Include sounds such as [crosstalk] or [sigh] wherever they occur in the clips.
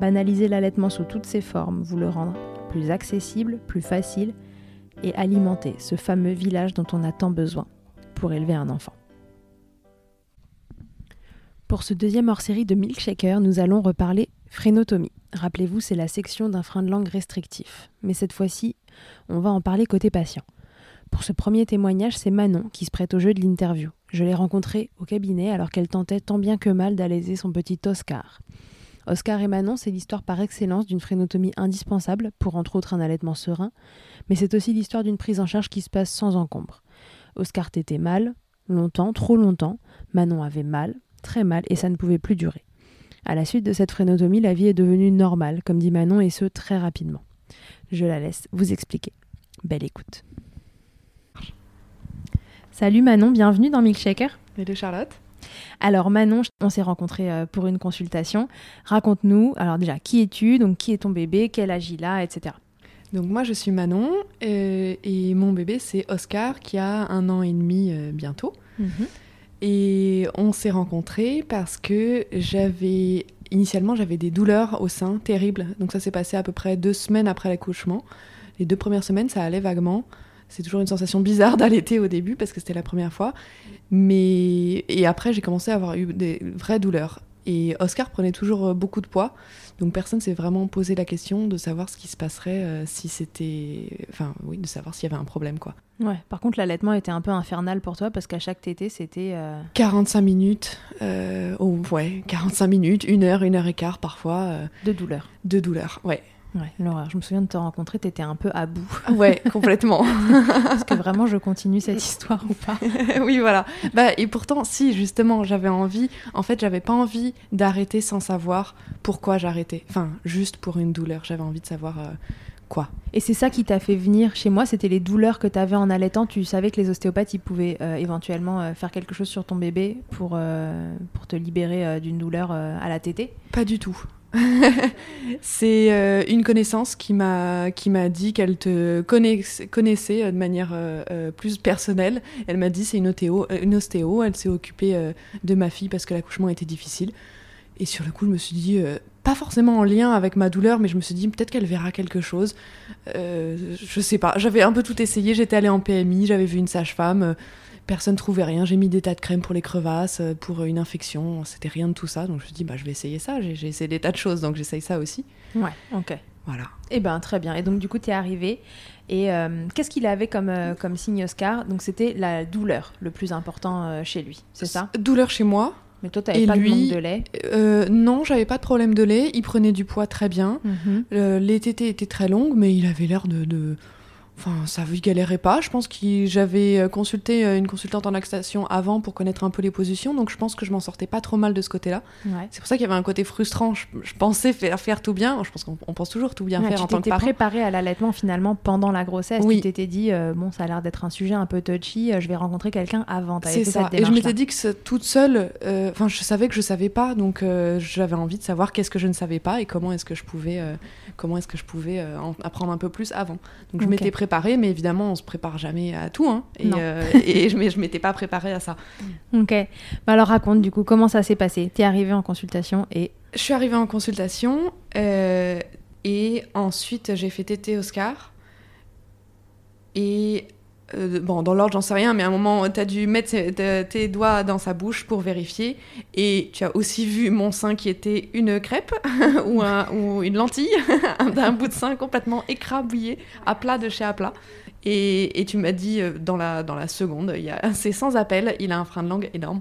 Banaliser l'allaitement sous toutes ses formes, vous le rendre plus accessible, plus facile et alimenter ce fameux village dont on a tant besoin pour élever un enfant. Pour ce deuxième hors-série de Milkshaker, nous allons reparler phrénotomie. Rappelez-vous, c'est la section d'un frein de langue restrictif. Mais cette fois-ci, on va en parler côté patient. Pour ce premier témoignage, c'est Manon qui se prête au jeu de l'interview. Je l'ai rencontrée au cabinet alors qu'elle tentait tant bien que mal d'alaiser son petit Oscar. Oscar et Manon, c'est l'histoire par excellence d'une phrénotomie indispensable pour entre autres un allaitement serein, mais c'est aussi l'histoire d'une prise en charge qui se passe sans encombre. Oscar t'était mal, longtemps, trop longtemps, Manon avait mal, très mal, et ça ne pouvait plus durer. À la suite de cette phrénotomie, la vie est devenue normale, comme dit Manon, et ce très rapidement. Je la laisse vous expliquer. Belle écoute. Salut Manon, bienvenue dans Milkshaker. Salut Charlotte. Alors Manon, on s'est rencontrés euh, pour une consultation. Raconte-nous, alors déjà, qui es-tu Donc qui est ton bébé Quel âge il a Etc. Donc moi je suis Manon euh, et mon bébé c'est Oscar qui a un an et demi euh, bientôt. Mhm. Et on s'est rencontrés parce que j'avais initialement j'avais des douleurs au sein terribles. Donc ça s'est passé à peu près deux semaines après l'accouchement. Les deux premières semaines ça allait vaguement. C'est toujours une sensation bizarre [laughs] d'allaiter au début parce que c'était la première fois. Mais et après, j'ai commencé à avoir eu des vraies douleurs. Et Oscar prenait toujours euh, beaucoup de poids, donc personne s'est vraiment posé la question de savoir ce qui se passerait euh, si c'était, enfin oui, de savoir s'il y avait un problème quoi. Ouais. Par contre, l'allaitement était un peu infernal pour toi parce qu'à chaque tété, c'était 45 euh, minutes, oh, ouais, 45 minutes, une heure, une heure et quart parfois. de douleur. De douleur, ouais. Ouais, l'horreur. Je me souviens de te rencontrer, t'étais un peu à bout. [laughs] Ouais, complètement. [laughs] Est-ce que vraiment je continue cette histoire ou pas? [laughs] Oui, voilà. Bah, et pourtant, si, justement, j'avais envie. En fait, j'avais pas envie d'arrêter sans savoir pourquoi j'arrêtais. Enfin, juste pour une douleur. J'avais envie de savoir euh, quoi. Et c'est ça qui t'a fait venir chez moi C'était les douleurs que t'avais en allaitant Tu savais que les ostéopathes, ils pouvaient euh, éventuellement euh, faire quelque chose sur ton bébé pour, pour te libérer d'une douleur à la tétée? Pas du tout. [laughs] c'est euh, une connaissance qui m'a qui m'a dit qu'elle te connaissait euh, de manière euh, plus personnelle. Elle m'a dit c'est une, une ostéo, elle s'est occupée de ma fille parce que l'accouchement était difficile. Et sur le coup, je me suis dit pas forcément en lien avec ma douleur, mais je me suis dit peut-être qu'elle verra quelque chose. je sais pas. J'avais un peu tout essayé. J'étais allée en PMI, j'avais vu une sage-femme personne trouvait rien. J'ai mis des tas de crèmes pour les crevasses, euh, pour une infection. C'était rien de tout ça. Donc je me suis dit, bah, je vais essayer ça. J'ai essayé des tas de choses, donc j'essaye ça aussi. Ouais, ok. Voilà. Eh ben très bien. Et donc du coup, tu es arrivé. Et euh, qu'est-ce qu'il avait comme, euh, comme signe Oscar? Donc c'était la douleur le plus important chez lui, c'est ça? Douleur chez moi. Mais toi, tu n'avais pas de manque de lait? Non, j'avais pas de problème de lait. Il prenait du poids très bien. Mhm. les tétés étaient très longues, mais il avait l'air de Enfin, ça ne galérait pas. Je pense que j'avais euh, consulté euh, une consultante en lactation avant pour connaître un peu les positions, donc je pense que je m'en sortais pas trop mal de ce côté-là. C'est pour ça qu'il y avait un côté frustrant. Je, pensais faire, faire, tout bien. Je pense qu'on pense toujours tout bien faire en tant que parent. Tu préparé à l'allaitement finalement pendant la grossesse. Oui. Tu t'étais dit, euh, bon, ça a l'air d'être un sujet un peu touchy, je vais rencontrer quelqu'un avant. C'est ça. Et je m'étais dit que toute seule, enfin, je savais que je savais pas, donc j'avais envie de savoir qu'est-ce que je ne savais pas et comment est-ce que je pouvais, comment est-ce que je pouvais apprendre un peu plus avant. Donc je m'étais préparée mais évidemment, on se prépare jamais à tout. Hein, et, euh, et, je ne m'étais pas préparée à ça. Ok. Bah alors raconte du coup, comment ça s'est passé? Tu es arrivée en consultation et... Je suis arrivée en consultation euh, et ensuite j'ai fait tété Oscar. Et euh, bon, dans l'ordre, j'en sais rien, mais à un moment, tu as dû mettre tes doigts dans sa bouche pour vérifier. Et tu as aussi vu mon sein qui était une crêpe [laughs] ou, ou, une lentille, [laughs] d'un bout de sein complètement écrabouillé, à plat de chez à plat. Et, tu m'as dit euh, dans la, dans la seconde, c'est sans appel, il a un frein de langue énorme.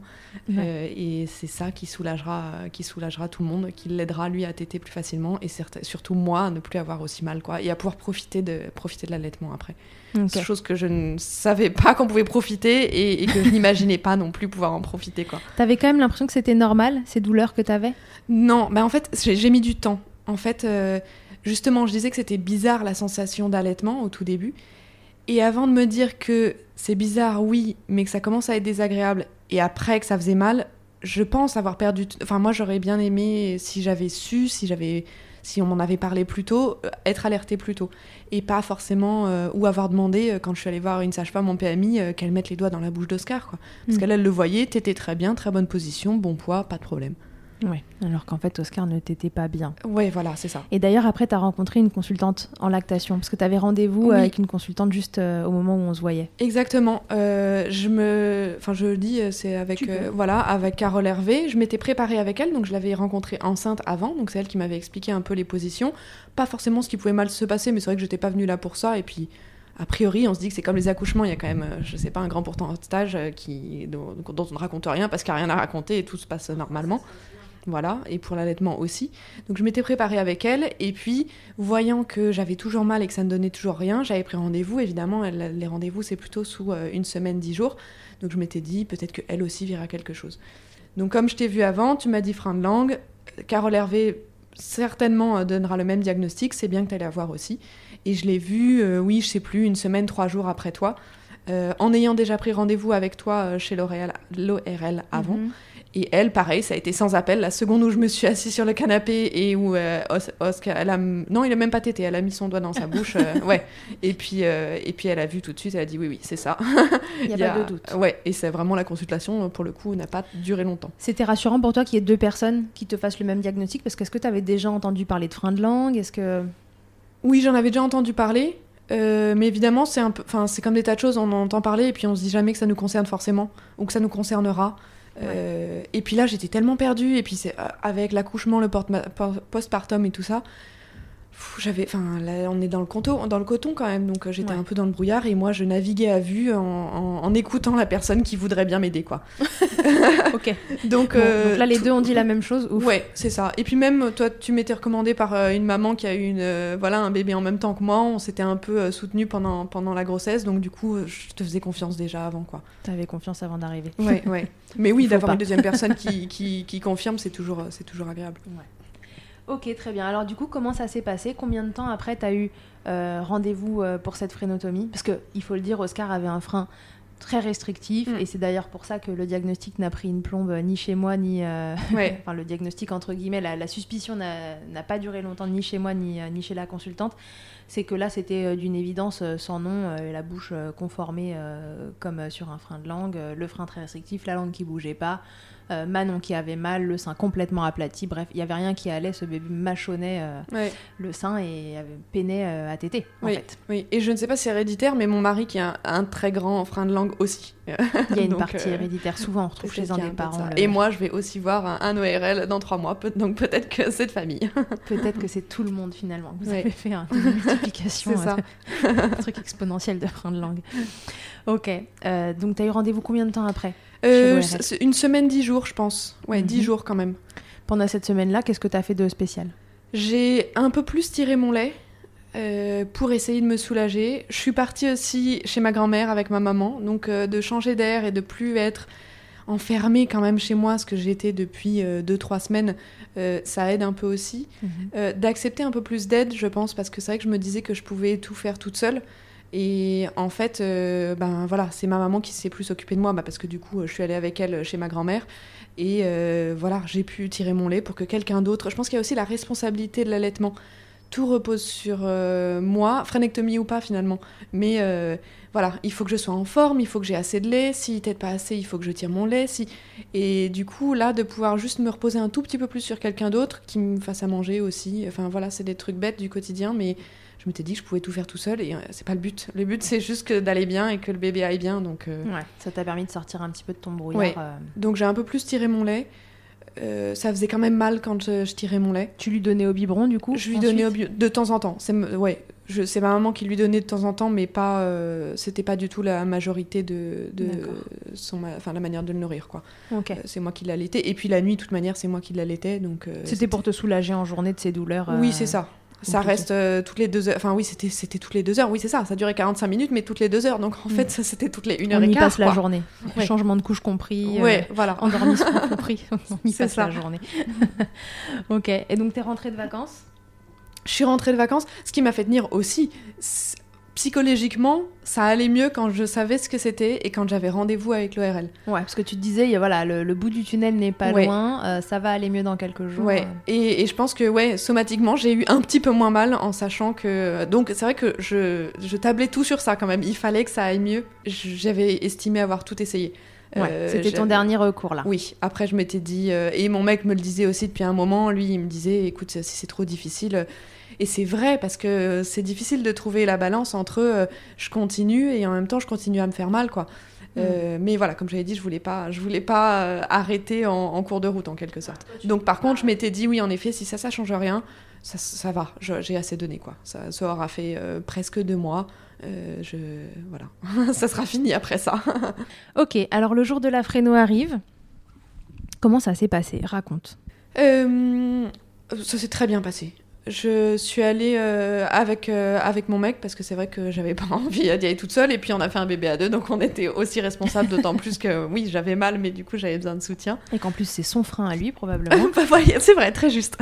Euh, et c'est ça qui soulagera, qui soulagera tout le monde, qui l'aidera lui à téter plus facilement et surtout moi à ne plus avoir aussi mal quoi, et à pouvoir profiter de, profiter de l'allaitement après. C'est chose que je ne savais pas qu'on pouvait profiter et, que je n'imaginais pas non plus pouvoir en profiter. quoi. T'avais quand même l'impression que c'était normal, ces douleurs que t'avais? Non, bah en fait j'ai mis du temps. En fait, euh, justement, je disais que c'était bizarre la sensation d'allaitement au tout début. Et avant de me dire que c'est bizarre, oui, mais que ça commence à être désagréable, et après que ça faisait mal, je pense avoir perdu. Enfin, moi, j'aurais bien aimé si j'avais su, si j'avais, si on m'en avait parlé plus tôt, euh, être alertée plus tôt, et pas forcément euh, ou avoir demandé euh, quand je suis allée voir une sage-femme en PMI qu'elle mette les doigts dans la bouche d'Oscar, quoi. Parce mm. qu'elle, elle le voyait, t'étais très bien, très bonne position, bon poids, pas de problème. Oui, alors qu'en fait, Oscar ne t'était pas bien. Oui, voilà, c'est ça. Et d'ailleurs, après, tu as rencontré une consultante en lactation, parce que tu avais rendez-vous avec une consultante juste euh, au moment où on se voyait. Exactement. Euh, je me... Enfin, je le dis, euh, c'est avec, voilà, avec Carole Hervé. Je m'étais préparée avec elle, donc je l'avais rencontrée enceinte avant, donc c'est elle qui m'avait expliqué un peu les positions. Pas forcément ce qui pouvait mal se passer, mais c'est vrai que j'étais pas venue là pour ça, et puis a priori, on se dit que c'est comme les accouchements, il y a quand même, je sais pas, un grand pourcentage qui, dont, dont on ne raconte rien parce qu'il n'y a rien à raconter et tout se passe normalement. Voilà, et pour l'allaitement aussi. Donc je m'étais préparée avec elle, et puis voyant que j'avais toujours mal et que ça ne donnait toujours rien, j'avais pris rendez-vous. Évidemment, les rendez-vous, c'est plutôt sous euh, une semaine, dix jours. Donc je m'étais dit, peut-être qu'elle aussi verra quelque chose. Donc comme je t'ai vu avant, tu m'as dit frein de langue. Carole Hervé certainement euh, donnera le même diagnostic, c'est bien que tu allais avoir aussi. Et je l'ai vu, euh, oui, je sais plus, une semaine, trois jours après toi. en ayant déjà pris rendez-vous avec toi chez l'ORL avant. Mhm. Et elle, pareil, ça a été sans appel. La seconde où je me suis assise sur le canapé et où euh, Oscar, elle a, non, il a même pas tété, elle a mis son doigt dans sa [laughs] bouche, euh, ouais. Et puis, euh, et puis elle a vu tout de suite, elle a dit oui, oui, c'est ça. [laughs] Il n'y a, pas de doute. Ouais, et c'est vraiment la consultation, pour le coup, n'a pas duré longtemps. C'était rassurant pour toi qu'il y ait deux personnes qui te fassent le même diagnostic, parce qu'est-ce que tu avais déjà entendu parler de frein de langue? Est-ce que oui, j'en avais déjà entendu parler. mais évidemment, c'est un peu, enfin, c'est comme des tas de choses, on en entend parler et puis on se dit jamais que ça nous concerne forcément ou que ça nous concernera. Euh, et puis là, j'étais tellement perdue. Et puis c'est euh, avec l'accouchement, le postpartum et tout ça, j'avais, enfin, là, on est dans le coton, dans le coton quand même, donc euh, j'étais un peu dans le brouillard et moi je naviguais à vue en, écoutant la personne qui voudrait bien m'aider, quoi. [laughs] ok. donc, donc, là, les deux ont dit la même chose. Ouf. Ouais, c'est ça. Et puis même toi, tu m'étais recommandé par une maman qui a eu une, voilà, un bébé en même temps que moi. On s'était un peu soutenu pendant pendant la grossesse, donc du coup, je te faisais confiance déjà avant, quoi. T'avais confiance avant d'arriver. Ouais, ouais. Mais oui, [laughs] d'avoir une deuxième personne qui, [laughs] qui, qui confirme, c'est toujours c'est toujours agréable. Ouais. Ok, très bien. Alors du coup, comment ça s'est passé? Combien de temps après tu as eu euh, rendez-vous euh, pour cette frénotomie? Parce qu'il faut le dire, Oscar avait un frein très restrictif mm. et c'est d'ailleurs pour ça que le diagnostic n'a pris une plombe ni chez moi ni euh, [laughs] enfin le diagnostic entre guillemets la, suspicion n'a pas duré longtemps ni chez moi ni, ni chez la consultante c'est que là c'était d'une évidence sans nom la bouche conformée comme sur un frein de langue le frein très restrictif la langue qui bougeait pas euh, Manon qui avait mal, le sein complètement aplati. Bref, il n'y avait rien qui allait. Ce bébé mâchonnait euh, le sein et peinait euh, à téter. En oui, fait. oui, et je ne sais pas si c'est héréditaire, mais mon mari qui a un, très grand frein de langue aussi. Il y a une [laughs] partie héréditaire. Souvent, on retrouve chez un des parents. Et moi, je vais aussi voir un, ORL dans trois mois. donc peut-être que c'est de famille. [laughs] peut-être que c'est tout le monde finalement. Vous avez fait une multiplication. [laughs] C'est ça. un truc exponentiel de frein de langue. Ok. donc, tu as eu rendez-vous combien de temps après? Euh, une semaine, dix jours, je pense. Ouais, dix mhm. jours quand même. Pendant cette semaine-là, qu'est-ce que tu as fait de spécial? J'ai un peu plus tiré mon lait euh, pour essayer de me soulager. Je suis partie aussi chez ma grand-mère avec ma maman, donc euh, de changer d'air et de plus être enfermée quand même chez moi, ce que j'étais depuis deux, trois semaines, ça aide un peu aussi. Mhm. D'accepter un peu plus d'aide, je pense, parce que c'est vrai que je me disais que je pouvais tout faire toute seule. Et en fait, euh, ben voilà, c'est ma maman qui s'est plus occupée de moi, bah, parce que du coup, je suis allée avec elle chez ma grand-mère. Et euh, voilà, j'ai pu tirer mon lait pour que quelqu'un d'autre. Je pense qu'il y a aussi la responsabilité de l'allaitement. tout repose sur moi, phrénectomie ou pas finalement. Mais voilà, il faut que je sois en forme, il faut que j'ai assez de lait. Si peut pas assez, il faut que je tire mon lait. Si... Et du coup, là, de pouvoir juste me reposer un tout petit peu plus sur quelqu'un d'autre qui me fasse à manger aussi. Enfin voilà, c'est des trucs bêtes du quotidien, mais je m'étais dit que je pouvais tout faire tout seul et euh, c'est pas le but. Le but, c'est juste d'aller bien et que le bébé aille bien. Donc, euh, ouais, ça t'a permis de sortir un petit peu de ton brouillard. Euh. Donc j'ai un peu plus tiré mon lait. ça faisait quand même mal quand je, tirais mon lait. Tu lui donnais au biberon du coup Je lui donnais au de temps en temps. C'est ouais, c'est ma maman qui lui donnait de temps en temps, mais pas, c'était pas du tout la majorité de, de son, enfin la manière de le nourrir quoi. C'est moi qui l'allaitais. Et puis la nuit, de toute manière, c'est moi qui l'allaitais, donc. C'était pour te soulager en journée de ces douleurs. Oui, c'est ça. Ça reste toutes les deux heures. Enfin oui, c'était c'était toutes les deux heures. Oui, c'est ça. Ça durait 45 minutes, mais toutes les deux heures. Donc en fait, mm. c'était toutes les une heure on et quart. On y passe la journée. Changement de couche compris. Ouais, voilà. Endormissement [laughs] compris. [laughs] on y passe la journée. [laughs] ok. Et donc t'es rentrée de vacances? Je suis rentrée de vacances, ce qui m'a fait tenir aussi. Psychologiquement, ça allait mieux quand je savais ce que c'était et quand j'avais rendez-vous avec l'ORL. Ouais, parce que tu te disais, voilà, le, bout du tunnel n'est pas loin, euh, ça va aller mieux dans quelques jours. Ouais, et, et je pense que, ouais, somatiquement, j'ai eu un petit peu moins mal en sachant que. Donc, c'est vrai que je, je tablais tout sur ça quand même. Il fallait que ça aille mieux. J'avais estimé avoir tout essayé. Euh, c'était ton dernier recours là. Oui, après je m'étais dit, euh, et mon mec me le disait aussi depuis un moment, lui il me disait, écoute, si c'est trop difficile, et c'est vrai parce que c'est difficile de trouver la balance entre euh, je continue et en même temps je continue à me faire mal, quoi. Mm. mais voilà, comme j'avais dit, je voulais pas, je voulais pas arrêter en, cours de route en quelque sorte. Donc par contre, je m'étais dit oui, en effet, si ça, ça change rien, ça, ça va, j'ai assez donné quoi. Ça, ça aura fait presque deux mois. Euh, je voilà, [laughs] ça sera fini après ça. [laughs] ok, alors le jour de la fréno arrive. Comment ça s'est passé? Raconte. Euh, ça s'est très bien passé. Je suis allée euh, avec, avec mon mec parce que c'est vrai que j'avais pas [laughs] envie d'y aller toute seule et puis on a fait un bébé à deux donc on était aussi responsables d'autant [laughs] plus que oui j'avais mal mais du coup j'avais besoin de soutien. Et qu'en plus c'est son frein à lui [laughs] probablement. bah, c'est vrai, très juste.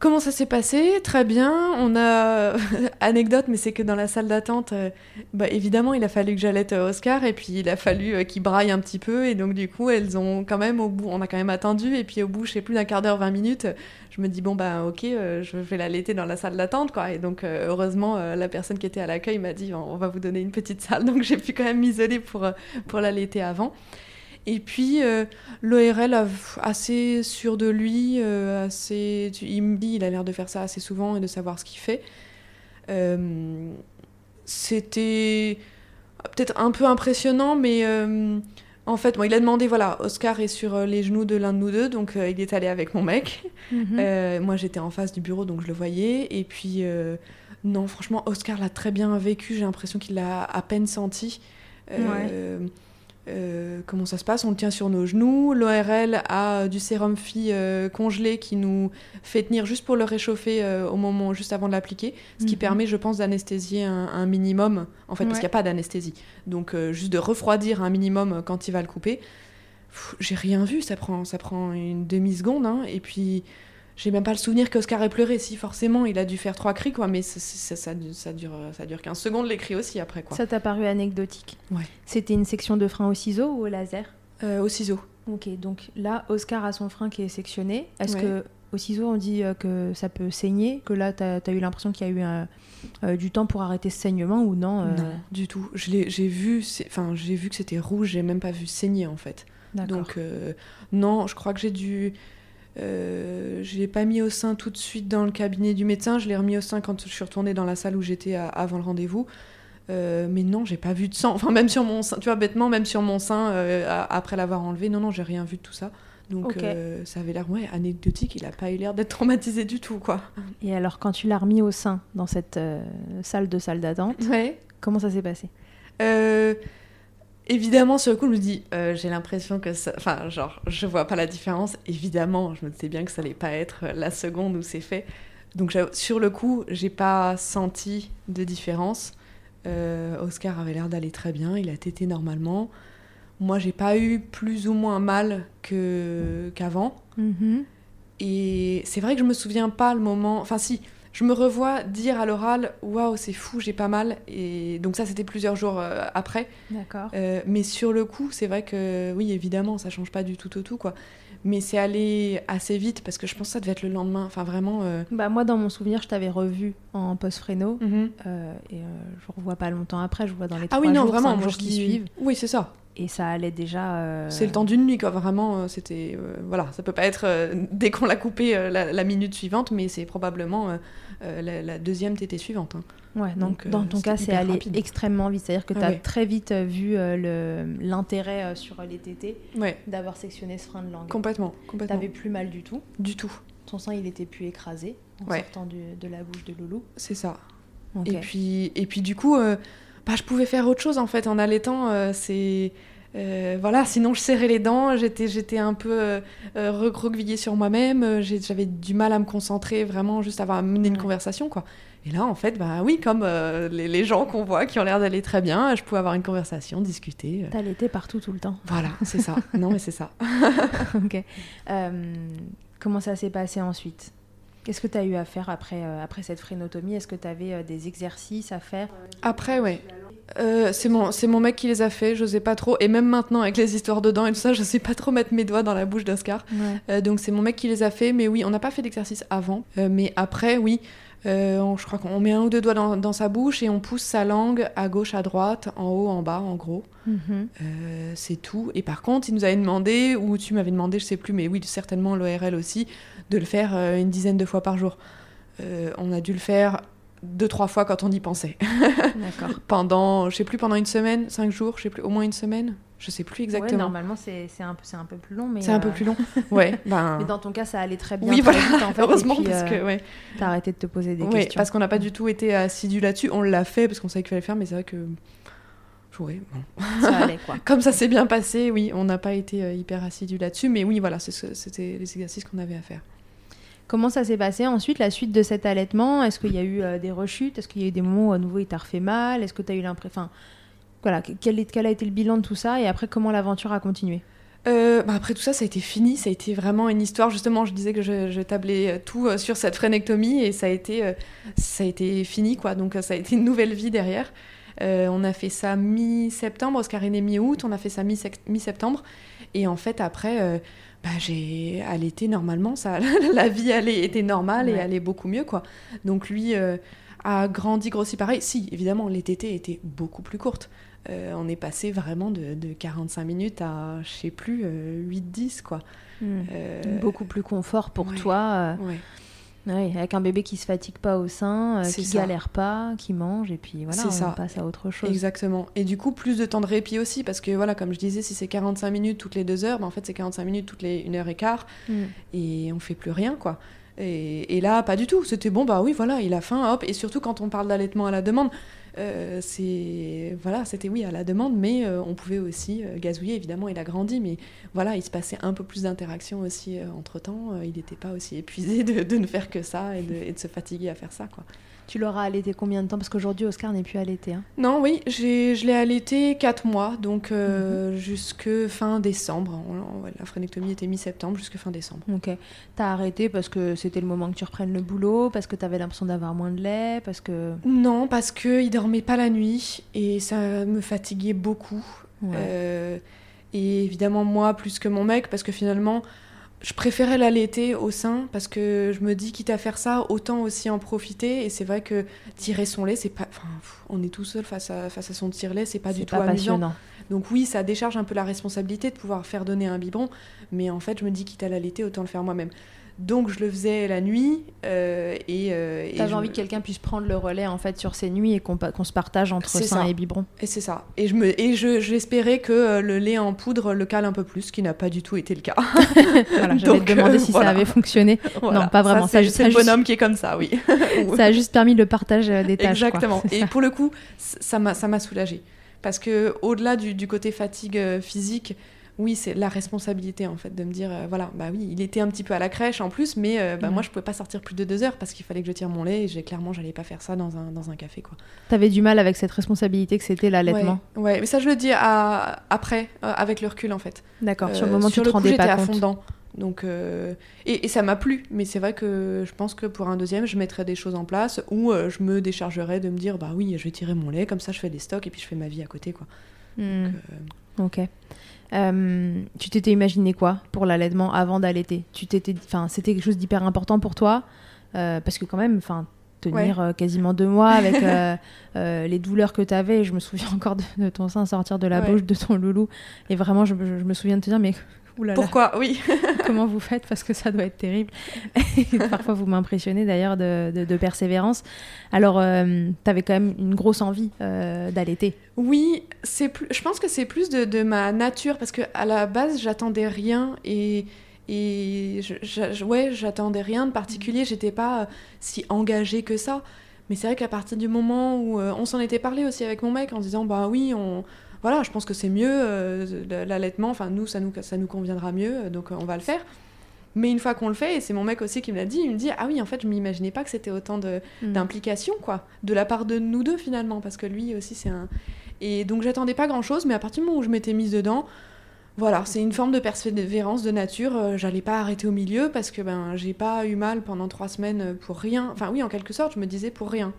Comment ça s'est passé? Très bien. On a [laughs] anecdote, mais c'est que dans la salle d'attente, euh, bah, évidemment, il a fallu que j'allaite Oscar et puis il a fallu euh, qu'il braille un petit peu et donc du coup, elles ont quand même au bout, on a quand même attendu et puis au bout, je sais plus d'un quart d'heure, 20 minutes, je me dis bon bah ok, euh, je vais l'allaiter dans la salle d'attente quoi. Et donc heureusement, la personne qui était à l'accueil m'a dit on va vous donner une petite salle, [laughs] donc j'ai pu quand même m'isoler pour pour l'allaiter avant. Et puis, euh, l'ORL assez sûr de lui, euh, assez, il me dit, il a l'air de faire ça assez souvent et de savoir ce qu'il fait. Euh, c'était peut-être un peu impressionnant, mais en fait, il a demandé, voilà, Oscar est sur les genoux de l'un de nous deux, donc il est allé avec mon mec. Mhm. moi, j'étais en face du bureau, donc je le voyais. Et puis, non, franchement, Oscar l'a très bien vécu, j'ai l'impression qu'il l'a à peine senti. Ouais. Euh, comment ça se passe? On le tient sur nos genoux. L'ORL a du sérum phi euh, congelé qui nous fait tenir juste pour le réchauffer euh, au moment juste avant de l'appliquer, ce qui mhm. permet, je pense, d'anesthésier un, minimum, en fait, parce qu'il n'y a pas d'anesthésie. Donc, juste de refroidir un minimum quand il va le couper. J'ai rien vu, ça prend, ça prend une demi-seconde, hein, et puis j'ai même pas le souvenir qu'Oscar ait pleuré. Si, forcément, il a dû faire trois cris, quoi, mais ça, ça, ça, dure, ça dure 15 secondes les cris aussi après. Quoi. Ça t'a paru anecdotique? Ouais. C'était une section de frein au ciseau ou au laser? Euh, Au ciseau. Ok, donc là, Oscar a son frein qui est sectionné. Est-ce que au ciseau, on dit euh, que ça peut saigner? Que là, tu as, eu l'impression qu'il y a eu euh, du temps pour arrêter ce saignement ou non Non, du tout. J'ai vu, vu que c'était rouge, j'ai même pas vu saigner en fait. Donc, non, je crois que j'ai dû. Euh, je ne l'ai pas mis au sein tout de suite dans le cabinet du médecin, je l'ai remis au sein quand je suis retournée dans la salle où j'étais avant le rendez-vous. Euh, mais non, j'ai pas vu de sang. [laughs] Enfin, même sur mon sein, tu vois, bêtement, même sur mon sein, euh, après l'avoir enlevé, non, non, j'ai rien vu de tout ça. Donc, ça avait l'air, ouais, anecdotique, il a pas eu l'air d'être [laughs] traumatisé du tout, quoi. Et alors, quand tu l'as remis au sein dans cette salle de salle d'attente, comment ça s'est passé? Évidemment, sur le coup, je me dis, euh, j'ai l'impression que ça. Enfin, genre, je vois pas la différence. Évidemment, je me disais bien que ça allait pas être la seconde où c'est fait. Donc, sur le coup, j'ai pas senti de différence. Euh, Oscar avait l'air d'aller très bien, il a tété normalement. Moi, j'ai pas eu plus ou moins mal qu'avant. Mm-hmm. Et c'est vrai que je me souviens pas le moment. Enfin, si, je me revois dire à l'oral waouh c'est fou j'ai pas mal. Et donc ça c'était plusieurs jours euh, après. D'accord. Euh, mais sur le coup c'est vrai que oui évidemment ça change pas du tout au tout quoi. Mais c'est allé assez vite parce que je pense que ça devait être le lendemain. Enfin vraiment euh, bah moi dans mon souvenir je t'avais revu en post fréno mhm. et je revois pas longtemps après je vois dans les ah oui non jours, vraiment moi jours qui suivent. oui c'est ça et ça allait déjà. C'est le temps d'une nuit, quoi. Vraiment, c'était. voilà, ça peut pas être [laughs] dès qu'on l'a coupé la, la, minute suivante, mais c'est probablement la, la, deuxième tétée suivante. Hein. Ouais, donc, dans ton cas, c'est allé rapide. extrêmement vite. C'est-à-dire que tu as ouais. très vite vu l'intérêt sur les tétés ouais. d'avoir sectionné ce frein de langue. Complètement. complètement. T'avais plus mal du tout Du tout. Ton sang, il était plus écrasé en ouais. sortant du, de la bouche de Loulou. C'est ça. Okay. Et, puis, et puis, du coup, euh, bah, je pouvais faire autre chose en fait. En allaitant, euh, c'est. Euh, voilà, sinon je serrais les dents, j'étais, j'étais un peu euh, recroquevillée sur moi-même, j'avais du mal à me concentrer vraiment juste à mener une conversation quoi. Et là en fait, bah oui, comme euh, les, les, gens qu'on voit qui ont l'air d'aller très bien, je pouvais avoir une conversation, discuter. T'allaitais partout tout le temps. Voilà, c'est ça. [laughs] non mais c'est ça. [laughs] ok. Euh, comment ça s'est passé ensuite? Qu'est-ce que tu as eu à faire après, euh, après cette frénotomie Est-ce que tu avais euh, des exercices à faire? Après, ouais. Euh, c'est mon, mon mec qui les a fait, je sais pas trop. Et même maintenant, avec les histoires dedans et tout ça, je sais pas trop mettre mes doigts dans la bouche d'Oscar. Ouais. Euh, donc c'est mon mec qui les a fait. Mais oui, on n'a pas fait d'exercice avant. Euh, mais après, oui. On, je crois qu'on met un ou deux doigts dans, dans, sa bouche et on pousse sa langue à gauche, à droite, en haut, en bas, en gros. Mm -hmm. c'est tout. Et par contre, il nous avait demandé, ou tu m'avais demandé, je sais plus, mais oui, certainement l'ORL aussi, de le faire une dizaine de fois par jour. on a dû le faire deux trois fois quand on y pensait. [laughs] D'accord. pendant, je sais plus, pendant une semaine, cinq jours, je sais plus, au moins une semaine, je sais plus exactement. Ouais, normalement c'est un peu c'est un peu plus long, mais c'est un peu plus long. [laughs] Ouais. Ben... mais dans ton cas, ça allait très bien. Oui, voilà. Vite, en fait, Heureusement puis, parce euh, que ouais. T'as arrêté de te poser des ouais, questions. parce qu'on n'a pas du tout été assidu là-dessus. On l'a fait parce qu'on savait qu'il fallait le faire, mais c'est vrai que ouais, bon. [laughs] ça allait quoi. Comme ça s'est bien passé, oui, on n'a pas été euh, hyper assidu là-dessus, mais oui, voilà, c'était les exercices qu'on avait à faire. Comment ça s'est passé ensuite, la suite de cet allaitement? Est-ce qu'il y a eu euh, des rechutes? Est-ce qu'il y a eu des moments où à nouveau il t'a refait mal? Est-ce que tu as eu l'impression. Enfin, voilà, quel, a été le bilan de tout ça? Et après comment l'aventure a continué? Euh, bah après tout ça, ça a été fini. Ça a été vraiment une histoire. Justement, je disais que je, tablais tout euh, sur cette frénectomie et ça a été, ça a été fini, quoi. Donc ça a été une nouvelle vie derrière. On a fait ça mi-septembre, Oscar est né mi-août. On a fait ça mi-septembre. Et en fait, après bah, j'ai allaité normalement, ça, [laughs] la vie allait, était normale Ouais. et allait beaucoup mieux, quoi. Donc lui euh, a grandi, grossi pareil. Si, évidemment, les tétés étaient beaucoup plus courtes. Euh, on est passé vraiment de, de, 45 minutes à, je sais plus, euh, 8-10, quoi. Mmh. Beaucoup plus confort pour ouais, toi. Ouais. Ouais, avec un bébé qui se fatigue pas au sein, C'est qui ça. galère pas, qui mange, et puis voilà, on ça. passe à autre chose. Exactement. Et du coup, plus de temps de répit aussi, parce que voilà, comme je disais, si c'est 45 minutes toutes les deux heures, ben en fait c'est 45 minutes toutes les une heure et quart, Mm. et on fait plus rien, quoi. Et, et là, pas du tout. C'était bon, bah oui, voilà, il a faim, hop. Et surtout quand on parle d'allaitement à la demande, euh, c'est voilà, c'était oui à la demande, mais euh, on pouvait aussi euh, gazouiller. Évidemment, il a grandi, mais voilà, il se passait un peu plus d'interaction aussi entre temps. il n'était pas aussi [laughs] épuisé de, ne faire que ça et de, se fatiguer à faire ça. Tu l'auras allaité combien de temps? Parce qu'aujourd'hui, Oscar n'est plus allaité. Hein. Non, oui, je l'ai allaité 4 mois, donc euh, mm -hmm. jusque fin décembre. On, on, la phrénectomie était mi-septembre, jusque fin décembre. Ok. T'as arrêté parce que c'était le moment que tu reprennes le boulot, parce que t'avais l'impression d'avoir moins de lait, parce que... Non, parce qu'il dormait pas la nuit et ça me fatiguait beaucoup. Ouais. Euh, et évidemment, moi, plus que mon mec, parce que finalement je préférais l'allaiter au sein parce que je me dis quitte à faire ça autant aussi en profiter. Et c'est vrai que tirer son lait c'est pas enfin on est tout seul face à face à son tire-lait c'est pas du tout amusant. donc oui ça décharge un peu la responsabilité de pouvoir faire donner un biberon. Mais en fait je me dis quitte à l'allaiter autant le faire moi-même donc je le faisais la nuit euh, et euh, t'avais envie que quelqu'un puisse prendre le relais en fait sur ces nuits et qu'on qu se partage entre sein ça. et biberon et c'est ça. Et je me et je j'espérais que euh, le lait en poudre le cale un peu plus ce qui n'a pas du tout été le cas. [laughs] Voilà, j'allais te demander si voilà. ça avait fonctionné. [laughs] Voilà. non pas vraiment. Ça, c'est le bonhomme qui est comme ça oui. [laughs] Ça a juste permis le partage des tâches exactement. Quoi, et pour le coup ça m'a ça m'a soulagé parce que au-delà du, du, côté fatigue euh, physique oui, c'est la responsabilité en fait de me dire, euh, voilà, bah oui, il était un petit peu à la crèche en plus, mais euh, bah, Mhm. moi je pouvais pas sortir plus de deux heures parce qu'il fallait que je tire mon lait et j'ai clairement j'allais pas faire ça dans un, dans un café quoi. T'avais du mal avec cette responsabilité que c'était l'allaitement? Ouais, ouais, mais ça je le dis à, après, euh, avec le recul en fait. D'accord, sur le moment sur tu le te rendais coup, pas j'étais à compte. fond dedans. Donc, euh, et, ça m'a plu, mais c'est vrai que je pense que pour un deuxième, je mettrais des choses en place où euh, je me déchargerais de me dire, bah oui, je vais tirer mon lait, comme ça je fais des stocks et puis je fais ma vie à côté, quoi. Hmm. Ok. tu t'étais imaginé quoi pour l'allaitement avant d'allaiter? Tu t'étais, enfin, c'était quelque chose d'hyper important pour toi parce que quand même, enfin, tenir quasiment deux mois avec [laughs] les douleurs que tu avais. Je me souviens [laughs] encore de, ton sein sortir de la bouche de ton loulou. Et vraiment, je, je, me souviens de te dire, mais pourquoi? Oui. [laughs] Comment vous faites? Parce que ça doit être terrible. [laughs] parfois, vous m'impressionnez d'ailleurs de, persévérance. Alors, euh, tu avais quand même une grosse envie euh, d'allaiter. Oui, c'est plus, je pense que c'est plus de, ma nature parce que à la base, j'attendais rien et et je, ouais, j'attendais rien de particulier. J'étais pas euh, si engagée que ça. Mais c'est vrai qu'à partir du moment où on s'en était parlé aussi avec mon mec en disant bah oui, on voilà, je pense que c'est mieux, euh, l'allaitement, enfin nous ça, nous, ça nous conviendra mieux, euh, donc euh, on va le faire. Mais une fois qu'on le fait, et c'est mon mec aussi qui me l'a dit, il me dit Ah oui, en fait, je m'imaginais pas que c'était autant mm. d'implication, quoi, de la part de nous deux finalement, parce que lui aussi, c'est un. Et donc, j'attendais pas grand chose, mais à partir du moment où je m'étais mise dedans, voilà, c'est une forme de persévérance de nature. J'allais pas arrêter au milieu parce que ben, j'ai pas eu mal pendant trois semaines pour rien. Enfin, oui, en quelque sorte, je me disais pour rien.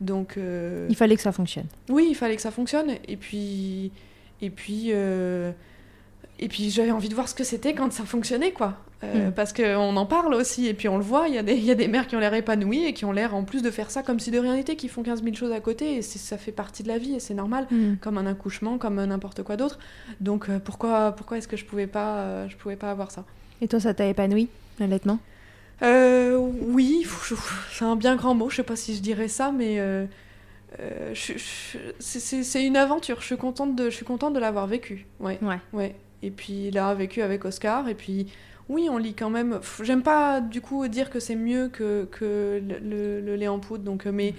Donc. Euh, il fallait que ça fonctionne. Oui, il fallait que ça fonctionne. Et puis. Et puis. Euh, et puis j'avais envie de voir ce que c'était quand ça fonctionnait, quoi. Euh, mm. Parce qu'on en parle aussi, et puis on le voit, il y, a des, y a des mères qui ont l'air épanouies et qui ont l'air en plus de faire ça comme si de rien n'était, qui font 15 000 choses à côté, et ça fait partie de la vie, et c'est normal, mm. comme un accouchement, comme n'importe quoi d'autre. Donc pourquoi, pourquoi est-ce que je pouvais pas, je pouvais pas avoir ça? Et toi, ça t'a épanoui, honnêtement? Euh, oui, c'est un bien grand mot, je sais pas si je dirais ça, mais euh, euh, c'est une aventure. Je suis contente de, je suis contente de l'avoir vécu. Ouais. ouais. ouais. Et puis l'avoir vécu avec Oscar. Et puis oui, on lit quand même. J'aime pas du coup dire que c'est mieux que, que le, le, lait en poudre, donc mais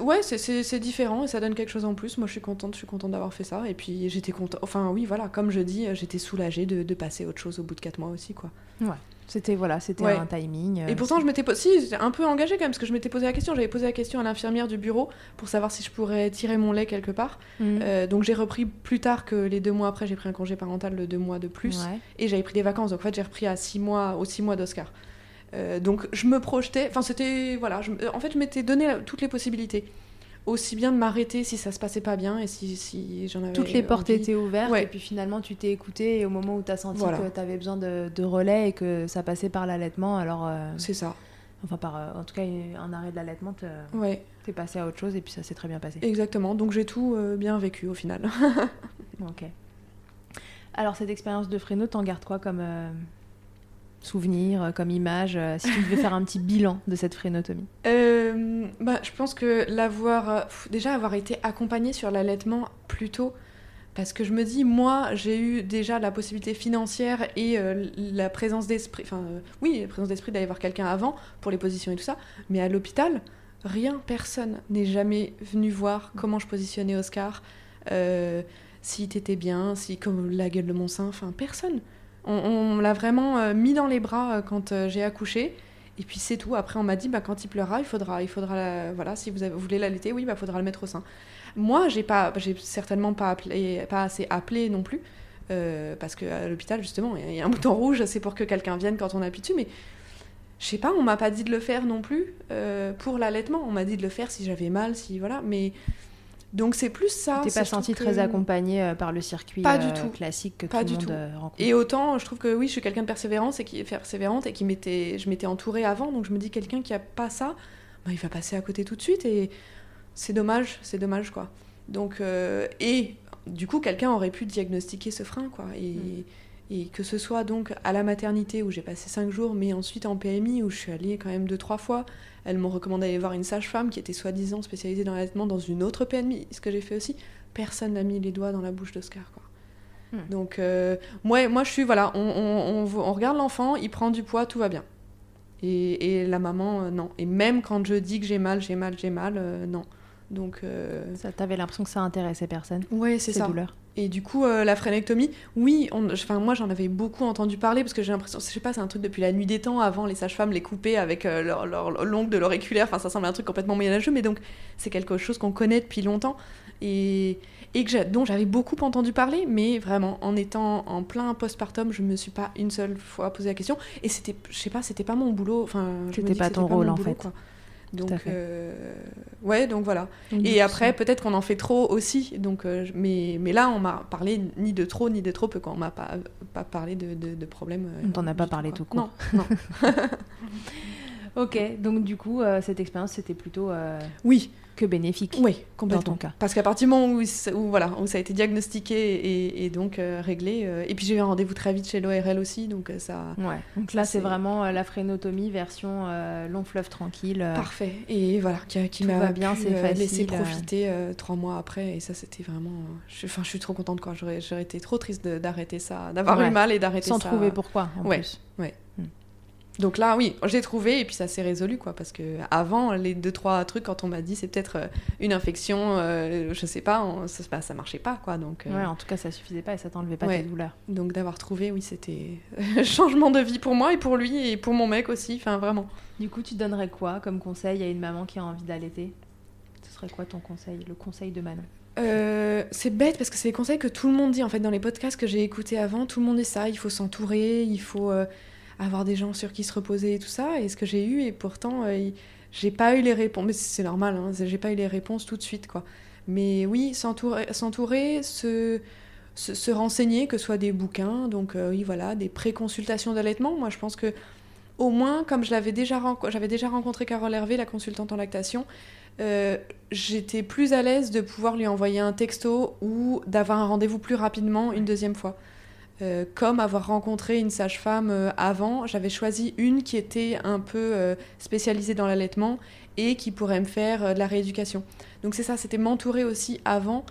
ouais, c'est différent et ça donne quelque chose en plus. Moi, je suis contente, je suis contente d'avoir fait ça. Et puis j'étais contente. Enfin oui, voilà, comme je dis, j'étais soulagée de, de passer autre chose au bout de 4 mois aussi, quoi. Ouais. C'était voilà, c'était un timing. et pourtant, je m'étais si, un peu engagée quand même parce que je m'étais posé la question. J'avais posé la question à l'infirmière du bureau pour savoir si je pourrais tirer mon lait quelque part. Mhm. Euh, donc j'ai repris plus tard que les deux mois après. J'ai pris un congé parental de deux mois de plus et j'avais pris des vacances. Donc en fait, j'ai repris à six mois, aux six mois d'Oscar. Euh, donc je me projetais. Enfin, c'était voilà. en fait, je m'étais donné toutes les possibilités aussi bien de m'arrêter si ça se passait pas bien et si, si j'en avais Toutes les portes étaient ouvertes et puis finalement tu t'es écouté et au moment où tu as senti que tu avais besoin de, relais et que ça passait par l'allaitement, alors... Euh, c'est ça. Enfin, par, euh, en tout cas, un arrêt de l'allaitement, ouais. t'es passé à autre chose et puis ça s'est très bien passé. Exactement, donc j'ai tout euh, bien vécu au final. [laughs] ok. Alors cette expérience de Fresno, t'en gardes quoi comme souvenir, euh, comme image, euh, si tu devais faire un petit bilan de cette frénotomie euh, bah, Je pense que l'avoir, déjà avoir été accompagnée sur l'allaitement plus tôt, parce que je me dis, moi, j'ai eu déjà la possibilité financière et la présence d'esprit, enfin, oui, la présence d'esprit d'aller voir quelqu'un avant pour les positions et tout ça, mais à l'hôpital, rien, personne n'est jamais venu voir comment je positionnais Oscar, si t'étais bien, si comme la gueule de mon sein, enfin, personne. On, l'a vraiment euh, mis dans les bras euh, quand euh, j'ai accouché. Et puis c'est tout. Après, on m'a dit, bah, quand il pleura, il faudra, il faudra, voilà, si vous, voulez l'allaiter, oui, bah, faudra le mettre au sein. Moi, j'ai pas, j'ai certainement pas appelé, pas assez appelé non plus, parce qu'à l'hôpital justement, il y a un [laughs] bouton rouge, c'est pour que quelqu'un vienne quand on appuie dessus, mais je sais pas, on m'a pas dit de le faire non plus pour l'allaitement. On m'a dit de le faire si j'avais mal, si voilà, mais donc c'est plus ça. Tu t'es pas senti très accompagné euh, par le circuit pas du euh, tout. classique que pas tout le monde euh, rencontre. Et autant, je trouve que oui, je suis quelqu'un de persévérance et qui est persévérante et qui m'était, je m'étais entourée avant, donc je me dis quelqu'un qui a pas ça, bah, il va passer à côté tout de suite et c'est dommage, c'est dommage quoi. Donc et du coup, quelqu'un aurait pu diagnostiquer ce frein quoi et mm. Et que ce soit donc à la maternité où j'ai passé cinq jours, mais ensuite en PMI où je suis allée quand même deux, trois fois. Elles m'ont recommandé d'aller voir une sage-femme qui était soi-disant spécialisée dans l'allaitement dans une autre PMI, ce que j'ai fait aussi. Personne n'a mis les doigts dans la bouche d'Oscar. Quoi. Hmm. Donc, euh, moi, moi, je suis, voilà, on, on, on, regarde l'enfant, il prend du poids, tout va bien. Et, et la maman, euh, non. Et même quand je dis que j'ai mal, j'ai mal, j'ai mal, euh, non. Donc, ça, t'avais l'impression que ça intéressait personne. Oui, c'est ça. Douleurs. Et du coup, euh, la frénectomie, oui, enfin, moi j'en avais beaucoup entendu parler parce que j'ai l'impression, je sais pas, c'est un truc depuis la nuit des temps. Avant, les sages-femmes les coupaient avec euh, leur, l'ongle de l'auriculaire. Enfin, ça semble un truc complètement moyenâgeux, mais donc c'est quelque chose qu'on connaît depuis longtemps. et, et que dont j'avais beaucoup entendu parler, mais vraiment, en étant en plein postpartum, je me suis pas une seule fois posé la question. Et c'était, je sais pas, c'était pas mon boulot. Enfin, c'était pas ton rôle en fait. Donc, euh, ouais, donc voilà. et après, peut-être qu'on en fait trop aussi. Donc, euh, mais, mais là, on m'a parlé ni de trop ni de trop peu quand on m'a pas, pas parlé de, de, problèmes. Euh, on t'en a pas parlé tout court. Non, non. [laughs] [laughs] ok, donc du coup, cette expérience, c'était plutôt. Oui que bénéfique. Oui, complètement. Dans ton cas. Parce qu'à partir du moment où, voilà, où ça a été diagnostiqué et, donc euh, réglé, euh, et puis j'ai eu un rendez-vous très vite chez l'ORL aussi, donc euh, ça. Ouais. Donc là, c'est vraiment la frénotomie version long fleuve tranquille. Parfait. Et voilà, qui, qui m'a bien, c'est laissé profiter trois mois après, et ça, c'était vraiment. Enfin, je, suis trop contente quoi. J'aurais été trop triste d'arrêter ça, d'avoir eu mal et d'arrêter ça. Sans trouver pourquoi. En ouais. Plus. Ouais. Donc là, oui, j'ai trouvé et puis ça s'est résolu, quoi. Parce que avant, les deux, trois trucs, quand on m'a dit c'est peut-être euh, une infection, euh, je sais pas, ça, bah, ça marchait pas, quoi. Donc, euh, Ouais, en tout cas, ça suffisait pas et ça t'enlevait pas tes douleurs. Donc d'avoir trouvé, oui, c'était [laughs] changement de vie pour moi et pour lui et pour mon mec aussi, enfin vraiment. Du coup, tu donnerais quoi comme conseil à une maman qui a envie d'allaiter? Ce serait quoi ton conseil, le conseil de Manon c'est bête parce que c'est des conseils que tout le monde dit en fait dans les podcasts que j'ai écoutés avant. Tout le monde dit ça. Il faut s'entourer, il faut avoir des gens sur qui se reposer et tout ça. Et ce que j'ai eu, et pourtant, euh, j'ai pas eu les réponses. Mais c'est normal, hein, j'ai pas eu les réponses tout de suite, quoi. Mais oui, s'entourer, se, se, renseigner, que ce soit des bouquins, donc euh, oui, voilà, des pré-consultations d'allaitement. Moi, je pense que au moins, comme je l'avais déjà, j'avais déjà rencontré Carole Hervé, la consultante en lactation, euh, j'étais plus à l'aise de pouvoir lui envoyer un texto ou d'avoir un rendez-vous plus rapidement une deuxième fois. Euh, comme avoir rencontré une sage-femme euh, avant, j'avais choisi une qui était un peu euh, spécialisée dans l'allaitement et qui pourrait me faire de la rééducation. Donc c'est ça, c'était m'entourer aussi avant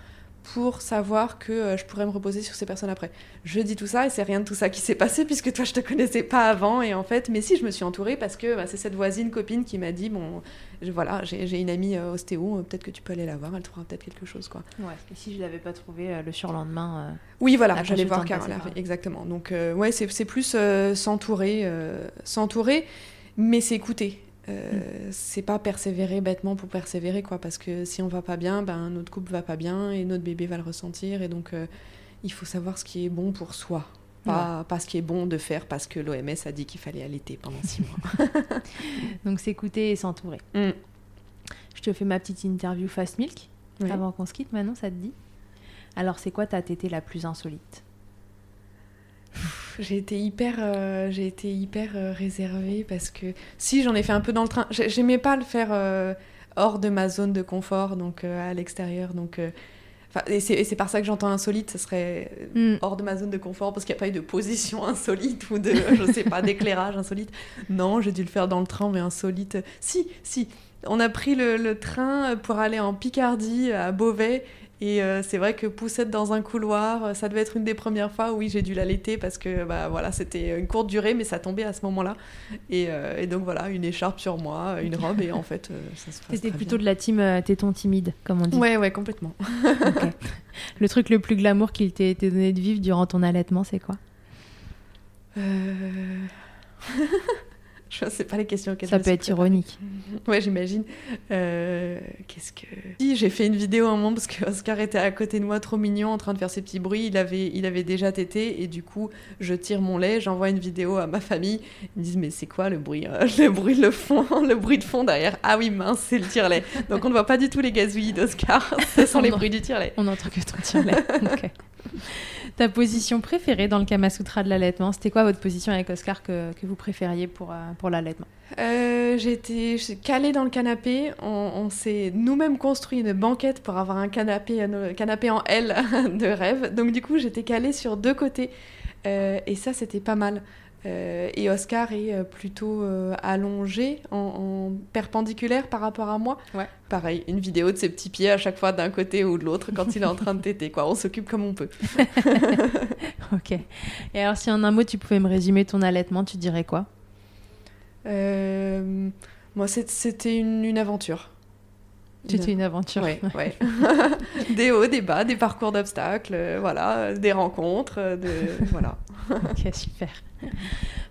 pour savoir que euh, je pourrais me reposer sur ces personnes après. Je dis tout ça et c'est rien de tout ça qui s'est passé [laughs] puisque toi je te connaissais pas avant et en fait, mais si je me suis entourée parce que bah, c'est cette voisine copine qui m'a dit bon, voilà, j'ai une amie euh, ostéo, euh, peut-être que tu peux aller la voir, elle trouvera peut-être quelque chose quoi. Ouais. Et si je l'avais pas trouvé le surlendemain. oui voilà, j'allais voir Carole, exactement. Donc ouais, c'est plus s'entourer, s'entourer, mais s'écouter euh, c'est pas persévérer bêtement pour persévérer quoi parce que si on va pas bien ben notre couple va pas bien et notre bébé va le ressentir et donc euh, il faut savoir ce qui est bon pour soi. Pas, pas ce qui est bon de faire parce que l'OMS a dit qu'il fallait allaiter pendant six mois. [laughs] Donc s'écouter et s'entourer. Mm. je te fais ma petite interview fast milk avant qu'on se quitte maintenant ça te dit? Alors c'est quoi ta tétée la plus insolite? [laughs] j'ai été hyper, euh, j'ai été hyper euh, réservée parce que si j'en ai fait un peu dans le train, j'aimais pas le faire euh, hors de ma zone de confort, donc à l'extérieur, donc. et c'est par ça que j'entends insolite, ce serait hmm. hors de ma zone de confort parce qu'il n'y a pas eu de position [laughs] insolite ou de, je sais pas, d'éclairage insolite. Non, j'ai dû le faire dans le train, mais insolite. Si, si. On a pris le, le train pour aller en Picardie à Beauvais et euh, c'est vrai que poussette dans un couloir, euh, ça devait être une des premières fois où oui, j'ai dû l'allaiter parce que bah, voilà, c'était une courte durée, mais ça tombait à ce moment-là. Et, euh, et, donc voilà, une écharpe sur moi, une robe, et en fait, ça se passe. C'était plutôt de la team téton timide, comme on dit. Ouais, ouais, complètement. [laughs] Le truc le plus glamour qu'il t'ait été donné de vivre durant ton allaitement, c'est quoi? [laughs] [laughs] Je sais pas les questions auxquelles Ça peut être ironique. [laughs] Ouais, j'imagine. Euh, qu'est-ce que. Si, j'ai fait une vidéo un moment parce que Oscar était à côté de moi, trop mignon, en train de faire ses petits bruits. Il avait, il avait déjà tété et du coup, je tire mon lait, j'envoie une vidéo à ma famille. Ils me disent, mais c'est quoi le bruit euh, [laughs] Le bruit de fond, le bruit de fond derrière? Ah oui, mince, c'est le tire-lait. Donc on ne voit pas du tout les gazouillis d'Oscar. Ce sont les bruits du tire-lait. On n'entend que ton tire-lait. ok. Ta position préférée dans le Kama Sutra de l'allaitement, c'était quoi votre position avec Oscar que, que vous préfériez pour, euh, pour l'allaitement? Euh, été calée dans le canapé. On, s'est nous-mêmes construit une banquette pour avoir un canapé, un canapé en L [laughs] de rêve. Donc du coup, j'étais calée sur deux côtés. Euh, et ça, c'était pas mal. Euh, et Oscar est euh, plutôt euh, allongé, en, perpendiculaire par rapport à moi. Ouais. Pareil, une vidéo de ses petits pieds à chaque fois d'un côté ou de l'autre quand il est en train de téter. Quoi. On s'occupe comme on peut. [laughs] ok. Et alors, si en un mot tu pouvais me résumer ton allaitement, tu dirais quoi? Moi, c'était une, une aventure. C'était une aventure. Ouais, [laughs] ouais. [laughs] des hauts, des bas, des parcours d'obstacles, voilà, des rencontres, de... voilà. ok, super. [laughs]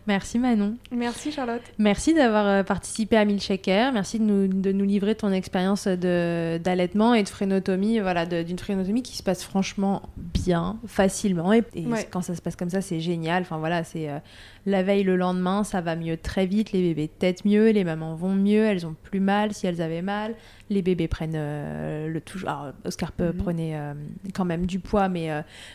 Merci Manon. Merci Charlotte. Merci d'avoir euh, participé à Milkshaker. Merci de nous, de nous livrer ton expérience d'allaitement et de frénotomie, voilà, d'une frénotomie qui se passe franchement bien, facilement. Et, quand ça se passe comme ça, c'est génial. Enfin voilà, c'est euh, la veille, le lendemain, ça va mieux très vite. Les bébés têtent mieux, les mamans vont mieux, elles ont plus mal si elles avaient mal. Les bébés prennent euh, le tout. Alors, Oscar mhm. prenait quand même du poids, mais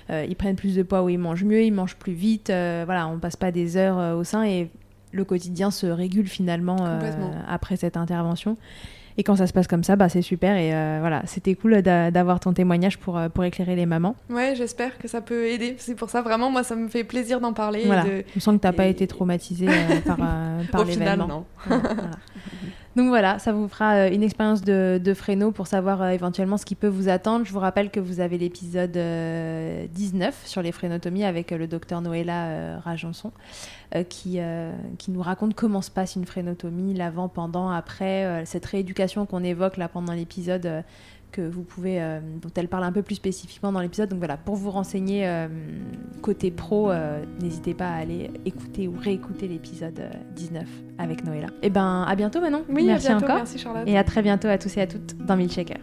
ils prennent plus de poids où ils mangent mieux, ils mangent plus vite. voilà, on passe pas des heures au sein et le quotidien se régule finalement euh, après cette intervention. Et quand ça se passe comme ça, bah, c'est super. Et euh, voilà, c'était cool d'avoir ton témoignage pour, euh, pour éclairer les mamans. Ouais, j'espère que ça peut aider. C'est pour ça, vraiment, moi, ça me fait plaisir d'en parler. Voilà. De... On sent que tu n'as pas été traumatisée par, [laughs] par l'événement. non. [laughs] Donc voilà, ça vous fera euh, une expérience de, de fréno pour savoir euh, éventuellement ce qui peut vous attendre. Je vous rappelle que vous avez l'épisode 19 euh, sur les frénotomies avec le docteur Noëlla Rajanson qui, qui nous raconte comment se passe une frénotomie, l'avant, pendant, après, cette rééducation qu'on évoque là pendant l'épisode que vous pouvez, euh, dont elle parle un peu plus spécifiquement dans l'épisode. Donc voilà, pour vous renseigner euh, côté pro, euh, n'hésitez pas à aller écouter ou réécouter l'épisode 19 avec Noëlla. Et eh ben à bientôt Manon. Oui, merci encore. Merci Charlotte. Et à très bientôt à tous et à toutes dans Milkshaker.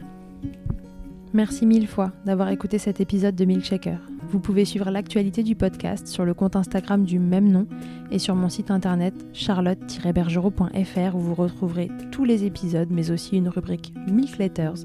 Merci mille fois d'avoir écouté cet épisode de Milkshaker. Vous pouvez suivre l'actualité du podcast sur le compte Instagram du même nom et sur mon site internet charlotte-bergerot.fr où vous retrouverez tous les épisodes mais aussi une rubrique Milk Letters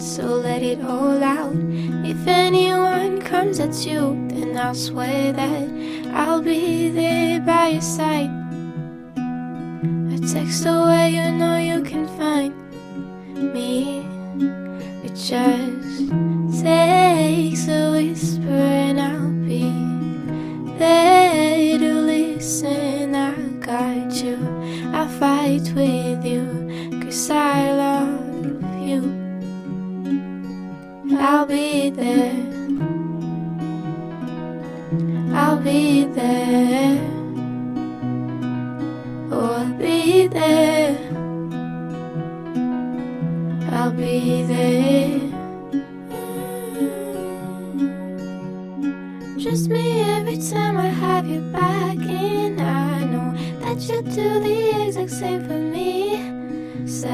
so let it all out. If anyone comes at you, then I'll swear that I'll be there by your side. A text away, you know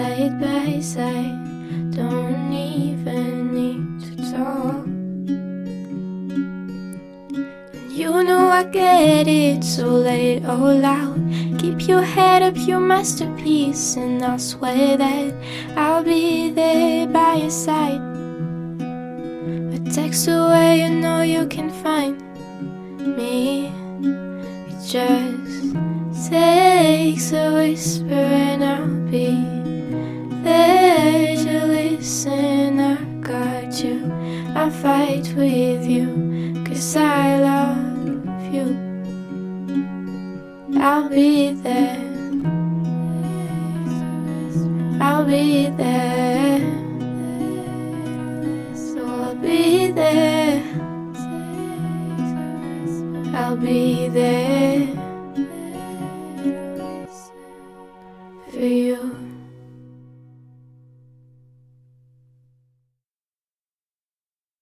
Side by side, don't even need to talk. You know I get it, so let it all out. Keep your head up, your masterpiece, and I swear that I'll be there by your side. A text away, you know you can find me. It just takes a whisper, and I'll be there to listen. I got you, I fight with you, cause I love you. I'll be there. I'll be there. So I'll be there. I'll be there.